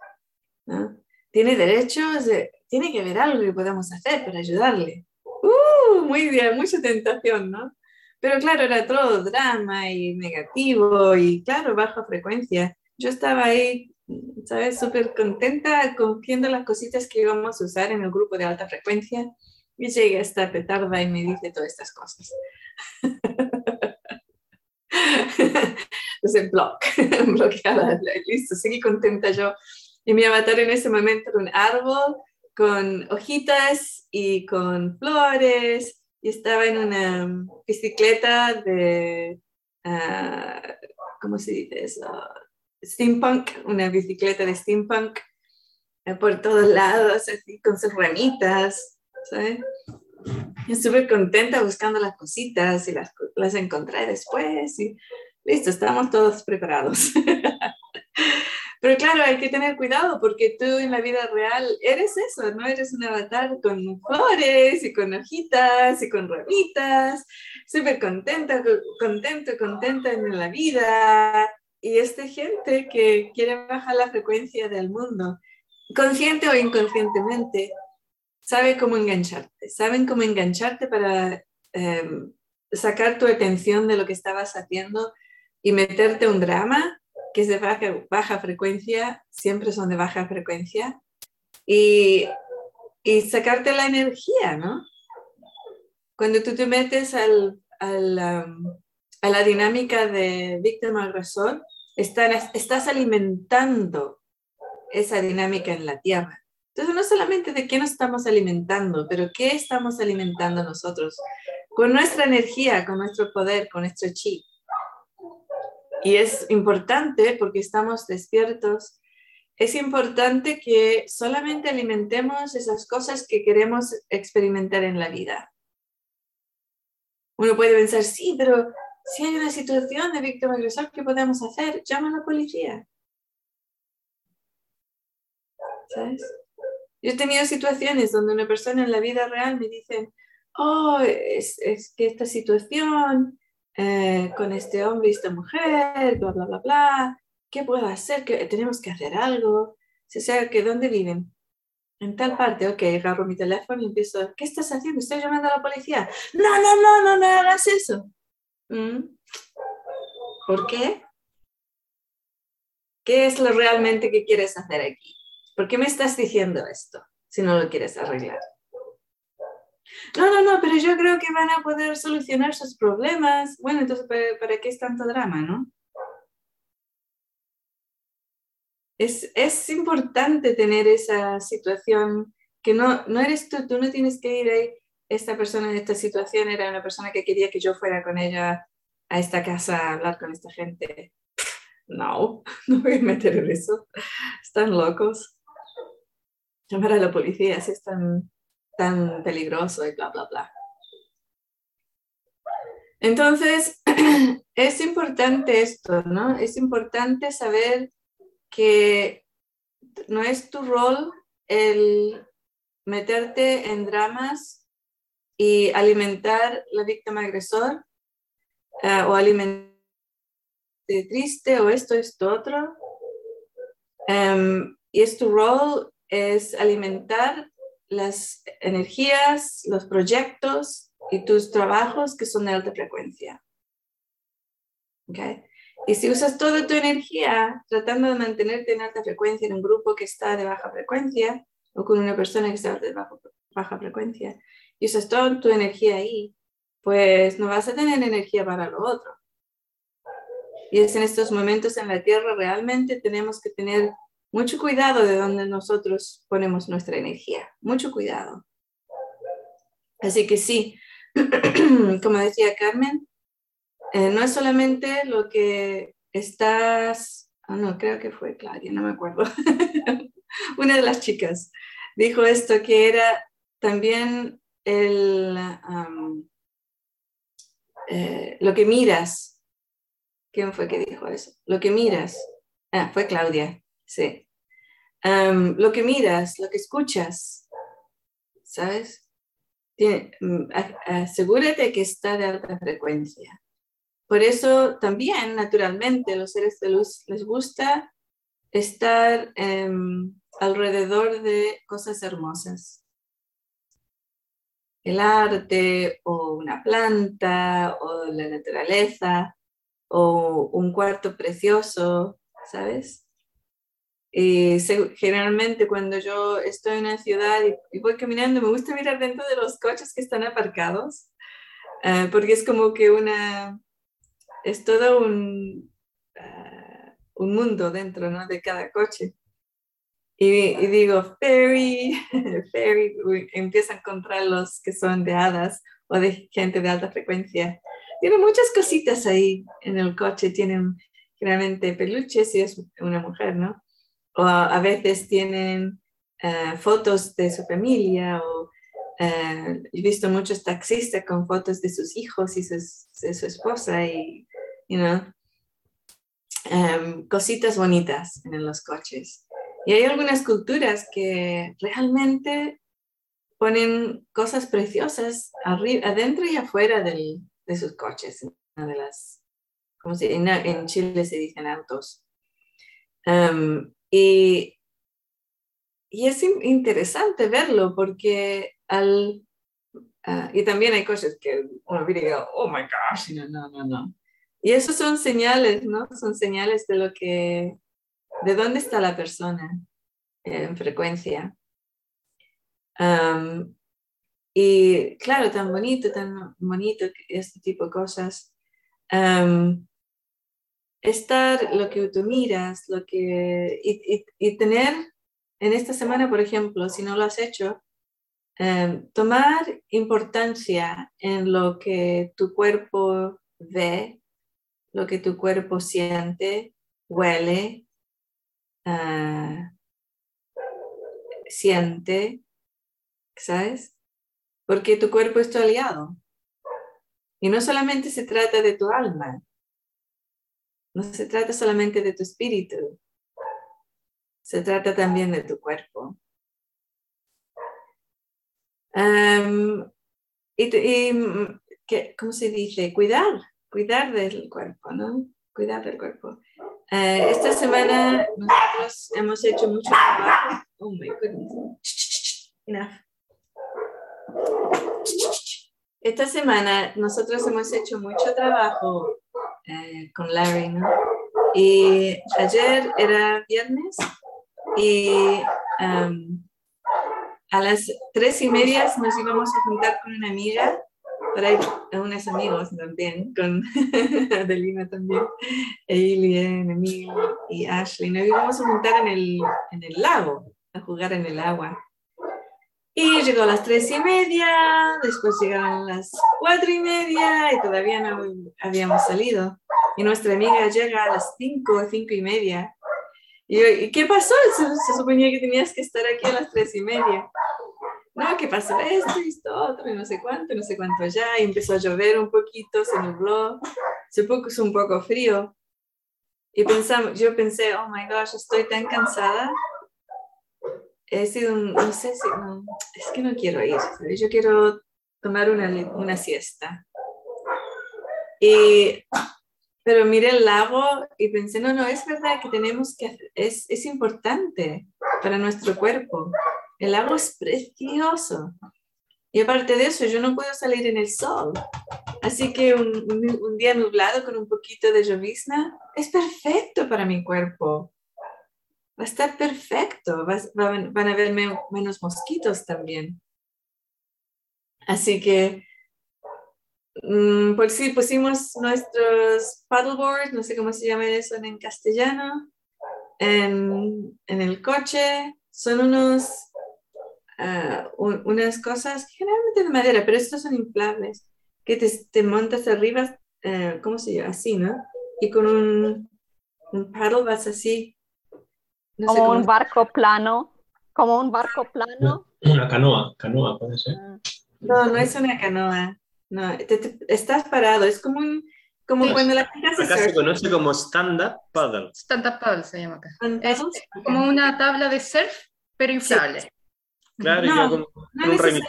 ¿No? Tiene derechos, de- tiene que haber algo que podamos hacer para ayudarle. Uh, muy bien, mucha tentación, ¿no? Pero claro, era todo drama y negativo y claro, baja frecuencia. Yo estaba ahí, ¿sabes? Súper contenta cogiendo las cositas que íbamos a usar en el grupo de alta frecuencia y llega esta petarda y me dice todas estas cosas. Entonces, block, bloqueada, listo, seguí contenta yo. Y mi avatar en ese momento era un árbol con hojitas y con flores y estaba en una bicicleta de, ah, ¿cómo se dice eso? Steampunk, una bicicleta de steampunk eh, por todos lados, así con sus ramitas, ¿sabes? Y súper contenta buscando las cositas y las, las encontré después y listo, estamos todos preparados. Pero claro, hay que tener cuidado porque tú en la vida real eres eso, ¿no? Eres un avatar con flores y con hojitas y con ramitas, súper contenta, co- contento, contenta en la vida. Y esta gente que quiere bajar la frecuencia del mundo, consciente o inconscientemente, sabe cómo engancharte, saben cómo engancharte para em, sacar tu atención de lo que estabas haciendo y meterte un drama que es de baja, baja frecuencia, siempre son de baja frecuencia, y, y sacarte la energía, ¿no? Cuando tú te metes al, al, um, a la dinámica de víctima-agresor, están- estás alimentando esa dinámica en la Tierra. Entonces, no solamente de qué nos estamos alimentando, pero qué estamos alimentando nosotros con nuestra energía, con nuestro poder, con nuestro chi. Y es importante porque estamos despiertos. Es importante que solamente alimentemos esas cosas que queremos experimentar en la vida. Uno puede pensar, sí, pero si hay una situación de víctima agresor, ¿qué podemos hacer? Llama a la policía. ¿Sabes? Yo he tenido situaciones donde una persona en la vida real me dice, oh, es, es que esta situación eh, con este hombre y esta mujer, bla, bla, bla, bla, ¿qué puedo hacer? ¿Qué, tenemos que hacer algo. Sea, que ¿dónde viven? En tal parte, ok, agarro mi teléfono y empiezo, ¿qué estás haciendo? Estoy llamando a la policía. No, no, no, no, no hagas eso. ¿Mm? ¿Por qué? ¿Qué es lo realmente que quieres hacer aquí? ¿Por qué me estás diciendo esto si no lo quieres arreglar? No, no, no, pero yo creo que van a poder solucionar sus problemas. Bueno, entonces, ¿para, para qué es tanto drama, no? Es, es importante tener esa situación que no, no eres tú, tú no tienes que ir ahí. Esta persona en esta situación era una persona que quería que yo fuera con ella a esta casa a hablar con esta gente. No, no voy a meter en eso. Están locos. Llamar a la policía si es tan, peligroso y bla, bla, bla. Entonces, es importante esto, ¿no? Es importante saber que no es tu rol el meterte en dramas y alimentar la víctima agresor uh, o alimentar triste o esto, esto, otro. Um, y es tu rol es alimentar las energías, los proyectos y tus trabajos que son de alta frecuencia. ¿Okay? Y si usas toda tu energía tratando de mantenerte en alta frecuencia en un grupo que está de baja frecuencia o con una persona que está de baja, frecuencia, y usas toda tu energía ahí, pues no vas a tener energía para lo otro. Y es en estos momentos en la Tierra realmente tenemos que tener mucho cuidado de dónde nosotros ponemos nuestra energía, mucho cuidado. Así que sí, como decía Carmen, eh, no es solamente lo que estás, ah, no, creo que fue Claudia, no me acuerdo, una de las chicas dijo esto, que era también el, eh, lo que miras. ¿Quién fue que dijo eso? Lo que miras. Ah, fue Claudia, sí. lo que miras, lo que escuchas, ¿sabes? Mm, asegúrate que está de alta frecuencia. Por eso también, naturalmente, los seres de luz les gusta estar em, alrededor de cosas hermosas. El arte o una planta o la naturaleza o un cuarto precioso, ¿sabes? Y generalmente cuando yo estoy en una ciudad y, voy caminando, me gusta mirar dentro de los coches que están aparcados, eh, porque es como que una, es todo un, ah, un mundo dentro ¿no? de cada coche. Y, y, digo, fairy, fairy, empiezo a encontrar los que son de hadas o de gente de alta frecuencia. Tienen muchas cositas ahí en el coche, tienen generalmente peluches si es una mujer, ¿no? O a, veces tienen ah, fotos de su familia o uh, he visto muchos taxistas con fotos de sus hijos y de su esposa y you know, em, cositas bonitas en los coches. Y hay algunas culturas que realmente ponen cosas preciosas arriba, adentro y afuera del, de sus coches, de las, como si, en, en, Chile se dicen autos. Um, y, y, es interesante verlo porque al... Uh, y también hay cosas que uno diría, oh my gosh, no, no, no, no. Y eso son señales, ¿no? Son señales de lo que, de dónde está la persona en frecuencia. y claro, tan bonito, tan bonito este tipo de cosas. Estar lo que tú miras, lo que, y, y, tener en esta semana, por ejemplo, si no lo has hecho, tomar importancia en lo que tu cuerpo ve, lo que tu cuerpo siente, huele, ah, siente, ¿sabes? Porque tu cuerpo es tu aliado. Y no solamente se trata de tu alma, no se trata solamente de tu espíritu, se trata también de tu cuerpo. y, y, ¿cómo se dice? Cuidar, cuidar del cuerpo, ¿no? Cuidar del cuerpo. Eh, esta semana nosotros hemos hecho mucho trabajo. Oh my goodness. Enough. Esta semana nosotros hemos hecho mucho trabajo eh, con Larry, ¿no? Y ayer era viernes y a las tres y media nos íbamos a juntar con una amiga por ahí unos amigos también, con Adelina también, Eileen, Emil y Ashley. Nos íbamos a montar en el, en el lago, a jugar en el agua. Y llegó a las tres y media, después llegaron las cuatro y media y todavía no habíamos salido. Y nuestra amiga llega a las cinco cinco y media. Y yo, ¿y qué pasó? Se, se, suponía que tenías que estar aquí a las tres y media. No, ¿qué pasó? Esto y esto otro, y no sé cuánto, no sé cuánto allá. Y empezó a llover un poquito, se nubló, se puso un poco frío. Y pensamos, yo pensé, oh my gosh, estoy tan cansada he sido un, no sé si, no, es que no quiero ir, yo quiero tomar una, una siesta. Y, pero miré el lago y pensé, no, no, es verdad que tenemos que, es, es importante para nuestro cuerpo. El lago es precioso. Y aparte de eso, yo no puedo salir en el sol. Así que un, un, un día nublado con un poquito de llovizna es perfecto para mi cuerpo va a estar perfecto, van, a haber menos mosquitos también. Así que, mm, pues sí, pusimos nuestros paddleboards, no sé cómo se llama eso en castellano, en, el coche. Son unos, ah, unas cosas generalmente de madera, pero estos son inflables, que te, montas arriba, eh, ¿cómo se llama? Así, ¿no? Y con un, un paddle vas así
como un barco plano, como un barco plano.
Una canoa, canoa puede ser. Ah.
No, no es una canoa. No, estás parado, es como un, como cuando la
gente Acá se conoce como stand-up paddle.
Stand-up paddle se llama acá. Es como una tabla de surf, pero inflable.
Claro, no, como,
no, un es,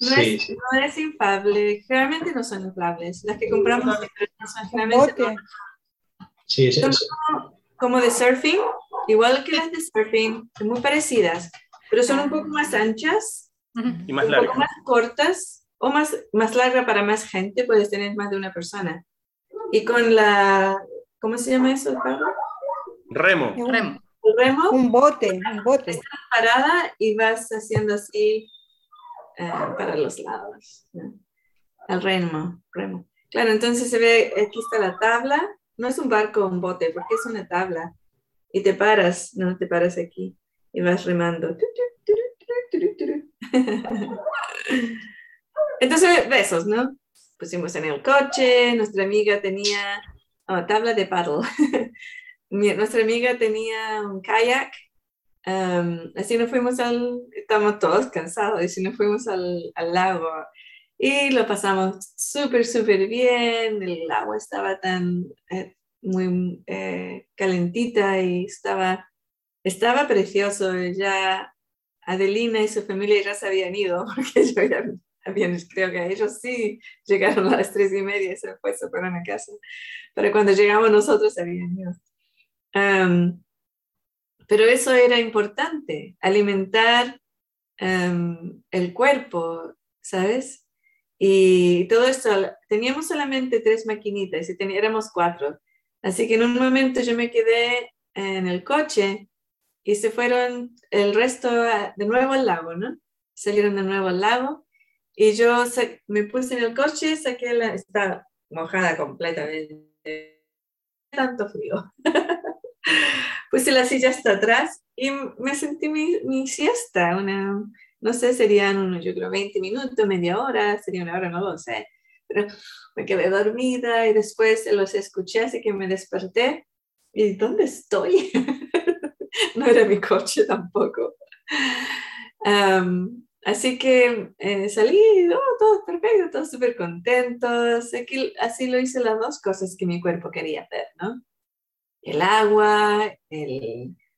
no, es, no es inflable, generalmente no son inflables. Las que compramos no son generalmente.
Sí, sí,
son como, como de surfing, igual que las de surfing, muy parecidas, pero son un poco más anchas
y más
largas. Un poco más cortas o más, más larga para más gente, puedes tener más de una persona. Y con la, ¿cómo se llama eso, Pablo?
Remo.
Remo.
remo.
Un bote, un bote.
Estás parada y vas haciendo así eh, para los lados. El remo, remo. Claro, entonces se ve, aquí está la tabla. No es un barco o un bote, porque es una tabla y te paras, no te paras aquí y vas remando. Entonces, besos, ¿no? Pusimos en el coche, nuestra amiga tenía oh, tabla de paddle. nuestra amiga tenía un kayak. así nos fuimos al, estamos todos cansados, y así nos fuimos al, al lago y lo pasamos súper, súper bien. El agua estaba tan, eh, muy eh, calentita y estaba, estaba precioso. Ya Adelina y su familia ya se habían ido, porque yo ya habían, creo que ellos sí llegaron a las tres y media y se, fue, se fueron a casa. Pero cuando llegamos nosotros habían ido. pero eso era importante, alimentar el cuerpo, ¿sabes? Y todo esto, teníamos solamente tres maquinitas y teníamos cuatro. Así que en un momento yo me quedé en el coche y se fueron el resto de nuevo al lago, ¿no? Salieron de nuevo al lago y yo me puse en el coche, saqué la, estaba mojada completamente, tanto frío. puse la silla hasta atrás y me sentí mi, mi siesta, una, no sé, serían, yo creo, 20 minutos, media hora, sería una hora, no lo sé pero me quedé dormida y después los escuché, así que me desperté. ¿Y dónde estoy? no era mi coche tampoco. así que eh, salí, oh, todo perfecto, todos súper contentos. Así, lo hice las dos cosas que mi cuerpo quería hacer, ¿no? El agua,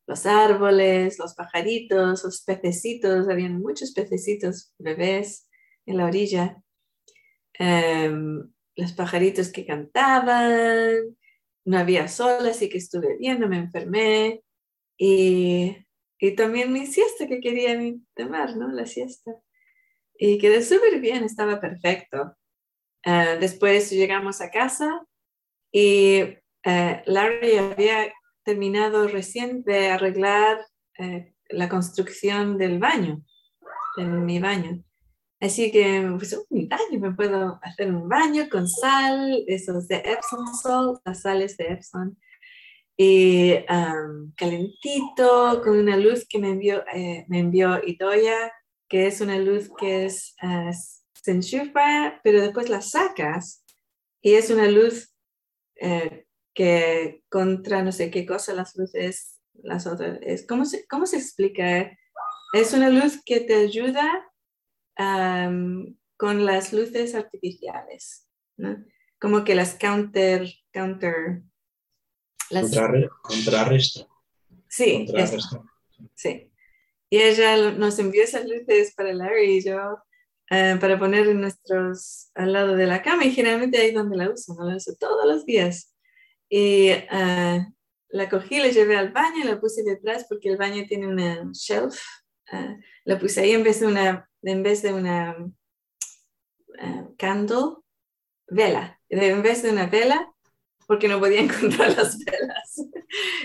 los árboles, los pajaritos, los pececitos, habían muchos pececitos, bebés en la orilla. Em, los pajaritos que cantaban, no había sol, así que estuve bien, no me enfermé. Y, y también mi siesta que quería tomar, ¿no? La siesta. Y quedé súper bien, estaba perfecto. Uh, después llegamos a casa y uh, Larry había terminado recién de arreglar uh, la construcción del baño, de mi baño. Así que pues, un baño, me puedo hacer un baño con sal, esos de Epsom salt, las sales de Epsom, y calentito, con una luz que me envió, eh, me envió Itoya, que es una luz que es, uh, se enchufa, pero después la sacas y es una luz eh, que contra no sé qué cosa las luces, las otras, es, ¿cómo, se, ¿cómo se explica? Es una luz que te ayuda con las luces artificiales, ¿no? Como que las counter, counter,
las... contrarresta.
Sí, sí. Y ella nos envió esas luces para Larry y yo eh, para poner nuestros al lado de la cama y generalmente ahí es donde la uso, ¿no? la uso todos los días. Y uh, la cogí, la llevé al baño y la puse detrás porque el baño tiene una shelf. Uh, la puse ahí en vez de una, en vez de una candle, vela. En vez de una vela, porque no podía encontrar las velas.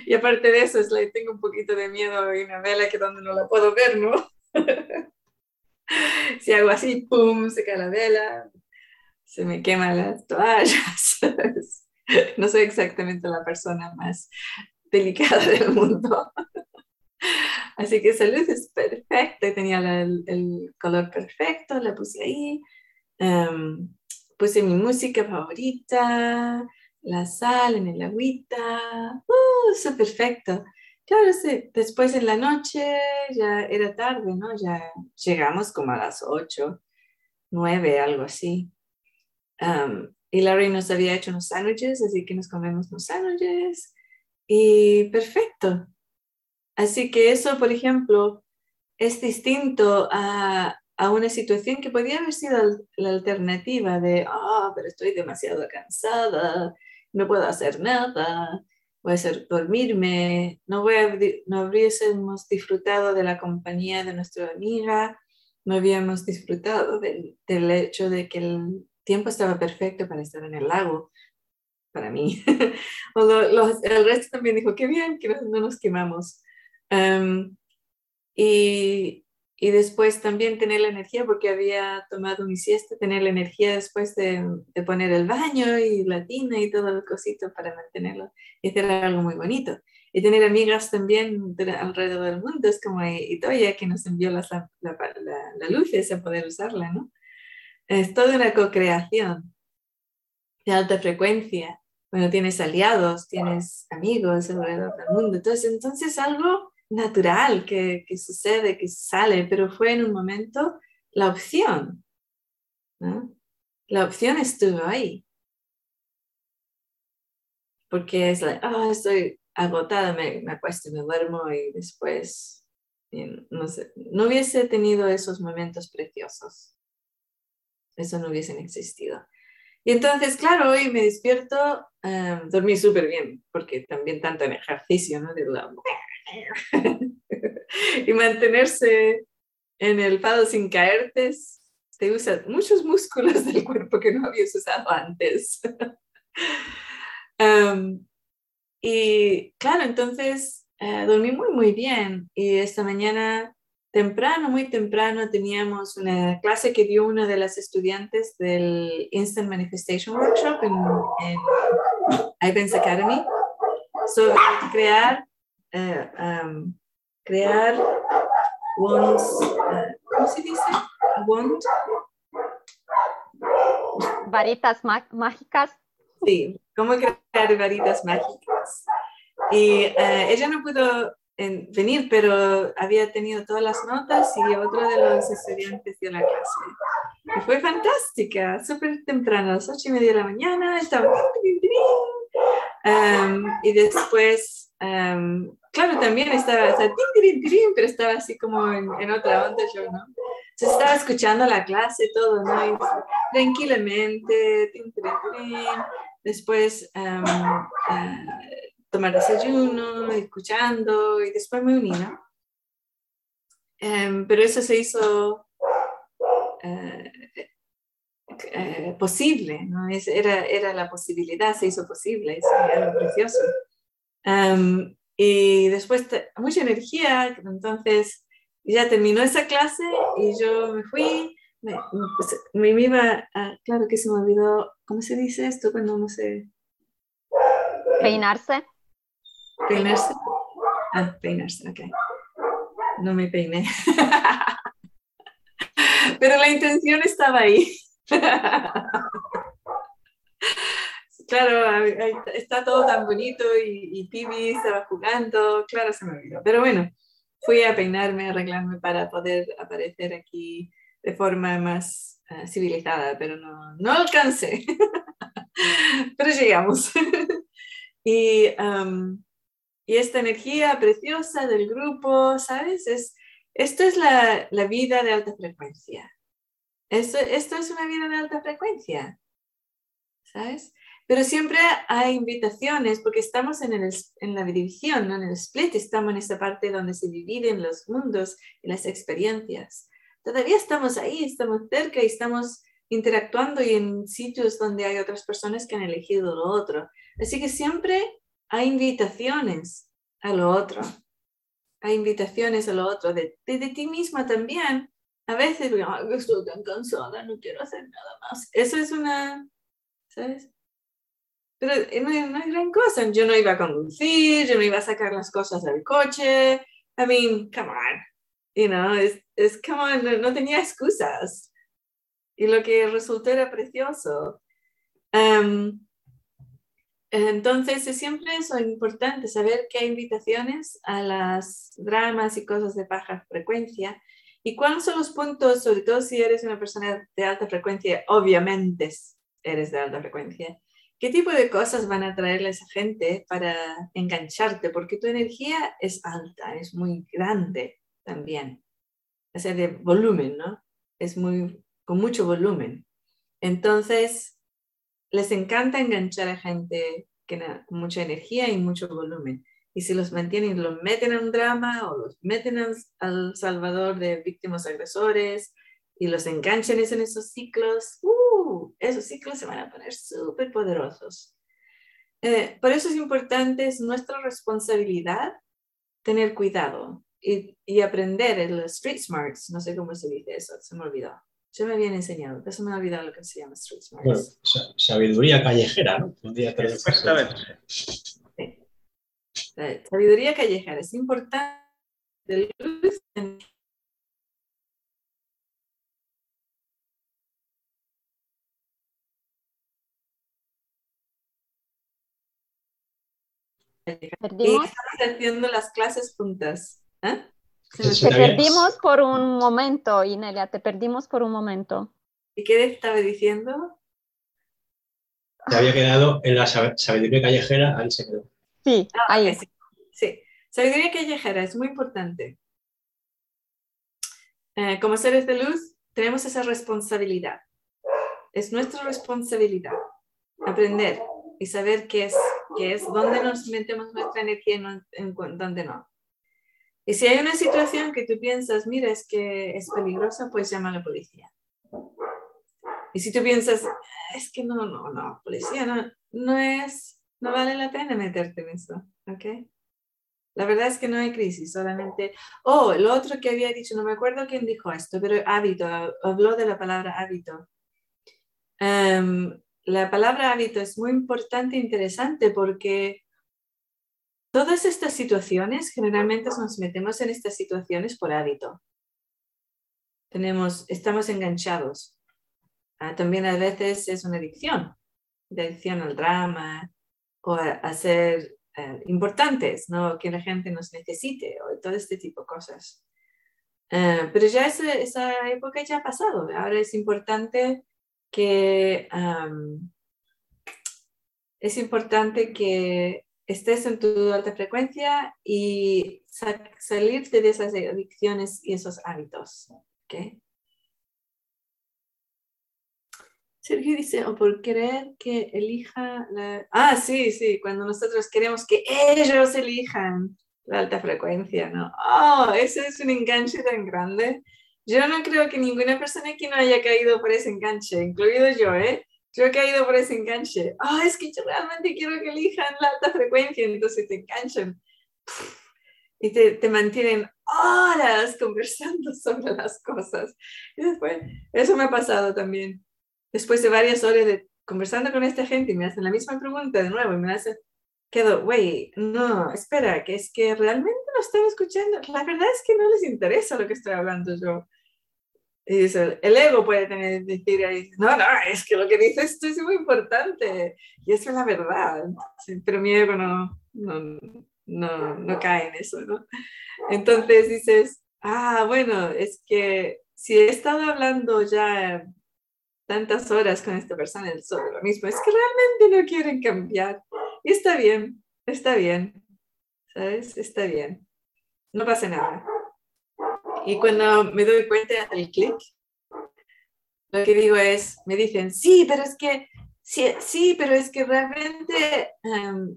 Y aparte de eso, es tengo un poquito de miedo a una vela que donde no la puedo ver, ¿no? si hago así, ¡pum!, se cae la vela, se me queman las toallas. no soy exactamente la persona más delicada del mundo. Así que esa luz es perfecta, tenía el, color perfecto, la puse ahí. Em, puse mi música favorita, la sal en el agüita. ¡Uh! Eso perfecto. Claro, sí. después en la noche ya era tarde, ¿no? Ya llegamos como a las 8, 9, algo así. y Larry nos había hecho unos sándwiches, así que nos comemos unos sándwiches. Y perfecto. Así que eso, por ejemplo, es distinto a, a una situación que podría haber sido la alternativa de, ah, pero estoy demasiado cansada, no puedo hacer nada, voy a dormirme, no, voy a, no habríamos disfrutado de la compañía de nuestra amiga, no habíamos disfrutado del, del hecho de que el tiempo estaba perfecto para estar en el lago, para mí. el resto también dijo, qué bien que no, nos quemamos. Um, y, y, después también tener la energía, porque había tomado mi siesta, tener la energía después de, de poner el baño y la tina y todo el cosito para mantenerlo y hacer algo muy bonito. Y tener amigas también alrededor del mundo, es como Itoya que nos envió la, la, la, la a poder usarla, ¿no? Es toda una co-creación de alta frecuencia. Bueno, tienes aliados, tienes amigos alrededor del mundo. Entonces, entonces algo natural que, que sucede, que sale, pero fue en un momento la opción. ¿no? La opción estuvo ahí. Porque es like, oh, estoy agotada, me, me acuesto y me duermo y después, no sé, no hubiese tenido esos momentos preciosos. Eso no hubiesen existido. Y entonces, claro, hoy me despierto, um, dormí súper bien, porque también tanto en ejercicio, ¿no? De la... y mantenerse en el pado sin caerte, te usa muchos músculos del cuerpo que no habías usado antes. um, y claro, entonces uh, dormí muy, muy bien. Y esta mañana temprano, muy temprano, teníamos una clase que dio una de las estudiantes del Instant Manifestation Workshop en, en Academy sobre crear, um, crear wands, uh, ¿cómo se dice? Wand.
Varitas mágicas.
Sí, cómo crear varitas mágicas. Y uh, ella no pudo en venir, pero había tenido todas las notas y otro de los estudiantes dio la clase. Y fue fantástica, súper temprano, a las ocho y media de la mañana, estaba... Um, y después, um, claro, también estaba, o sea, pero estaba así como en, en, otra onda yo, ¿no? Estaba escuchando la clase, todo, ¿no? Y tranquilamente, después um, uh, tomar desayuno, escuchando y después me uní, ¿no? Em, pero eso se hizo eh, eh, posible, ¿no? Es, era, era la posibilidad, se hizo posible, es algo precioso. Em, y después mucha energía, entonces ya terminó esa clase y yo me fui, me, pues, me iba, a, claro que se me olvidó, ¿cómo se dice esto cuando no se...
Peinarse.
Peinarse. Ah, peinarse, ok. No me peiné. Pero la intención estaba ahí. claro, está todo tan bonito y, y Pibi estaba jugando, claro, se me olvidó. Pero bueno, fui a peinarme, a arreglarme para poder aparecer aquí de forma más uh, civilizada, pero no, no alcancé. pero llegamos. y, y esta energía preciosa del grupo, ¿sabes? Es, esto es la, la vida de alta frecuencia. Esto, esto es una vida de alta frecuencia, ¿sabes? Pero siempre hay invitaciones porque estamos en, el, en la división, ¿no? en el split, estamos en esa parte donde se dividen los mundos y las experiencias. Todavía estamos ahí, estamos cerca y estamos interactuando y en sitios donde hay otras personas que han elegido lo otro. Así que siempre hay invitaciones a lo otro. Hay invitaciones a lo otro, de, de, ti misma también. A veces, estoy tan cansada, no quiero hacer nada más. Eso es una, ¿sabes? Pero no, es gran cosa. Yo no iba a conducir, yo no iba a sacar las cosas del coche. I mean, come on. You know, es, es come on, no, no, tenía excusas. Y lo que resultó era precioso. Um, entonces, es siempre eso importante, saber que hay invitaciones a las dramas y cosas de baja frecuencia. ¿Y cuáles son los puntos, sobre todo si eres una persona de alta frecuencia? Obviamente eres de alta frecuencia. ¿Qué tipo de cosas van a traerle a esa gente para engancharte? Porque tu energía es alta, es muy grande también. O sea, de volumen, ¿no? Es muy, con mucho volumen. Entonces, les encanta enganchar a gente que, con mucha energía y mucho volumen. Y si los mantienen, los meten en un drama o los meten al salvador de víctimas agresores y los enganchan en esos ciclos, uh, esos ciclos se van a poner súper poderosos. Eh, por eso es importante, es nuestra responsabilidad tener cuidado y, y, aprender el street smarts, no sé cómo se dice eso, se me olvidó. Yo me habían enseñado, pero se me ha olvidado lo que se llama street smarts.
Bueno, sabiduría callejera, ¿no? Un día
Exactamente.
Sí. Sabiduría callejera, es importante
Perdimos.
estamos haciendo las clases juntas. ¿eh?
Te perdimos por un momento, Inelia, te perdimos por un momento.
¿Y qué estaba diciendo?
Te había quedado en la sabiduría callejera, ahí se quedó.
Sí,
ah,
ahí.
Sí, sí, sabiduría callejera es muy importante. Eh, como seres de luz, tenemos esa responsabilidad. Es nuestra responsabilidad aprender y saber qué es, qué es, dónde nos metemos nuestra energía y en, en, dónde no. Y si hay una situación que tú piensas, mira, es que es peligrosa, pues llama a la policía. Y si tú piensas, es que no, no, no, policía no, no es, no vale la pena meterte en eso, ¿ok? La verdad es que no hay crisis, solamente... Oh, lo otro que había dicho, no me acuerdo quién dijo esto, pero hábito, habló de la palabra hábito. Um, la palabra hábito es muy importante e interesante porque todas estas situaciones, generalmente nos metemos en estas situaciones por hábito. Tenemos, estamos enganchados. Ah, también a veces es una adicción, adicción al drama o a, ser eh, importantes, ¿no? que la gente nos necesite o todo este tipo de cosas. Uh, pero ya esa, esa época ya ha pasado. Ahora es importante que um, es importante que estés en tu alta frecuencia y sa salirte de esas adicciones y esos hábitos. ¿okay? Sergio dice, o por querer que elija la... Ah, sí, sí, cuando nosotros queremos que ellos elijan la alta frecuencia, ¿no? Oh, ese es un enganche tan grande yo no creo que ninguna persona aquí no haya caído por ese enganche, incluido yo, ¿eh? Yo he caído por ese enganche. Ah, es que yo realmente quiero que elijan la alta frecuencia, entonces te enganchan. Y te, te mantienen horas conversando sobre las cosas. Y después, eso me ha pasado también. Después de varias horas de conversando con esta gente y me hacen la misma pregunta de nuevo y me hacen, quedo, güey, no, espera, que es que realmente están escuchando. La verdad es que no les interesa lo que estoy hablando yo. Y dice, el ego puede tener, decir ahí, no, no, es que lo que dices tú es muy importante. Y eso es la verdad. pero mi ego no, no, no, cae en eso. Entonces dices, ah, bueno, es que si he estado hablando ya tantas horas con esta persona sobre lo mismo, es que realmente no quieren cambiar. Y está bien, está bien, ¿sabes? Está bien. No pasa nada. Y cuando me doy cuenta del clic, lo que digo es, me dicen, sí, pero es que, sí, sí pero es que realmente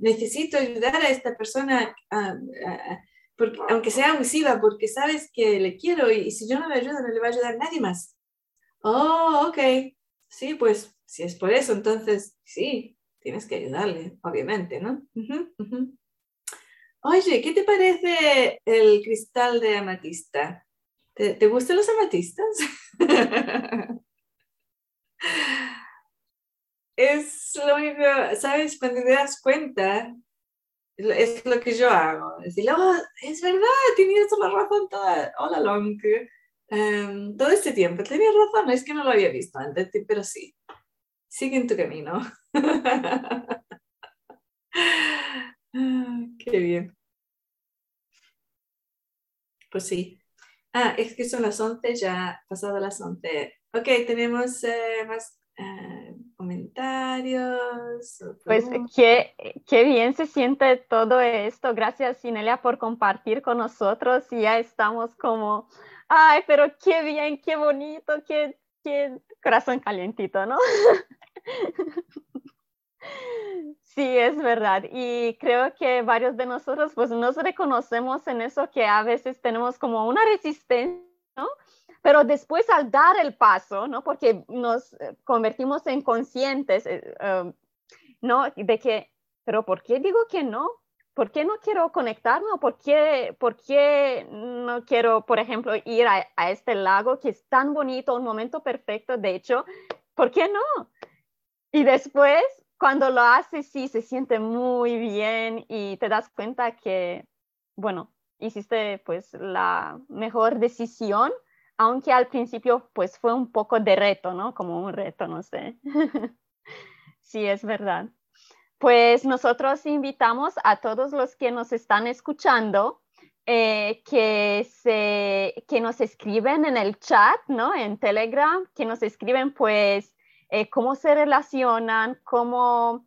necesito ayudar a esta persona, porque, aunque sea abusiva, porque sabes que le quiero y, si yo no le ayudo no le va a ayudar nadie más. Oh, ok. Sí, pues si es por eso, entonces sí, tienes que ayudarle, obviamente, ¿no? Oye, ¿qué te parece el cristal de amatista? ¿Te, gustan los amatistas? es lo único, ¿sabes? Cuando te das cuenta, es lo que yo hago. Decir, oh, es verdad, tenías la razón toda, hola long, em, todo este tiempo. Tenías razón, es que no lo había visto antes, pero sí. Sigue en tu camino. Qué bien. Pues sí, Ah, es que son las 11, ya pasado las 11. Ok, tenemos eh, más eh, comentarios.
Pues qué, qué bien se siente todo esto. Gracias, Inelia, por compartir con nosotros. Y ya estamos como, ay, pero qué bien, qué bonito, qué, qué corazón calientito, ¿no? Sí, es verdad. Y creo que varios de nosotros pues nos reconocemos en eso que a veces tenemos como una resistencia, ¿no? Pero después al dar el paso, ¿no? Porque nos eh, convertimos en conscientes, eh, um, ¿no? De que, pero ¿por qué digo que no? ¿Por qué no quiero conectarme? ¿Por qué, por qué no quiero, por ejemplo, ir a, a este lago que es tan bonito, un momento perfecto? De hecho, ¿por qué no? Y después cuando lo haces, sí, se siente muy bien y te das cuenta que, bueno, hiciste pues la mejor decisión, aunque al principio pues fue un poco de reto, ¿no? Como un reto, no sé. sí, es verdad. Pues nosotros invitamos a todos los que nos están escuchando eh, que, se, que nos escriben en el chat, ¿no? En Telegram, que nos escriben pues eh, cómo se relacionan, cómo,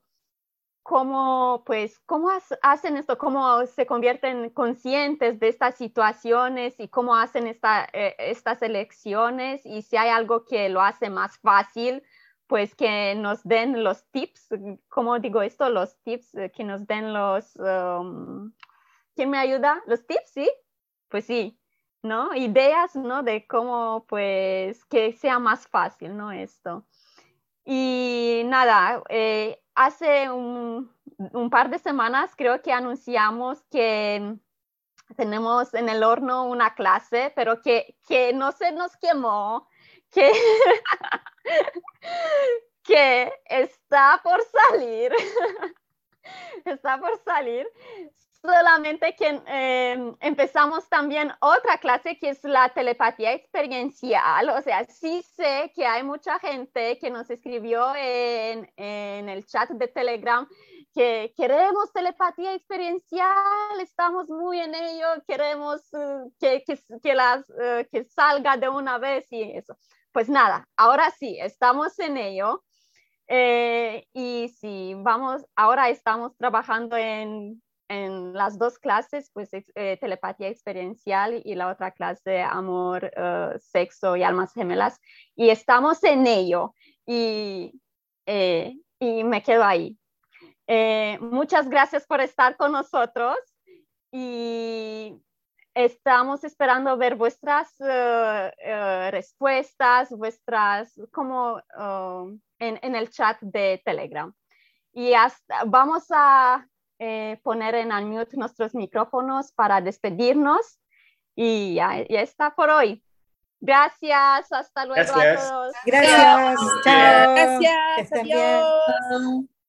cómo, pues, cómo hacen esto, cómo se convierten conscientes de estas situaciones y cómo hacen esta, eh, estas elecciones y si hay algo que lo hace más fácil, pues que nos den los tips, ¿cómo digo esto? Los tips, eh, que nos den los, um, ¿quién me ayuda? ¿Los tips? Sí, pues sí, ¿no? Ideas, ¿no? De cómo, pues, que sea más fácil, ¿no? Esto. Y nada, eh, hace un, par de semanas creo que anunciamos que tenemos en el horno una clase, pero que, que no se nos quemó, que, que está por salir, está por salir solamente que em, empezamos también otra clase que es la telepatía experiencial. O sea, sí sé que hay mucha gente que nos escribió en, en el chat de Telegram que queremos telepatía experiencial, estamos muy en ello, queremos uh, que, que, que, las, uh, que salga de una vez y eso. Pues nada, ahora sí, estamos en ello. Eh, y sí, vamos, ahora estamos trabajando en en las dos clases, pues eh, telepatía experiencial y la otra clase amor, eh, sexo y almas gemelas. Y estamos en ello y, eh, y me quedo ahí. muchas gracias por estar con nosotros y estamos esperando ver vuestras respuestas, vuestras, como en, en, el chat de Telegram. Y hasta, vamos a eh, poner en unmute nuestros micrófonos para despedirnos y ya, está por hoy. Gracias, hasta luego a todos.
Gracias,
Gracias, adiós.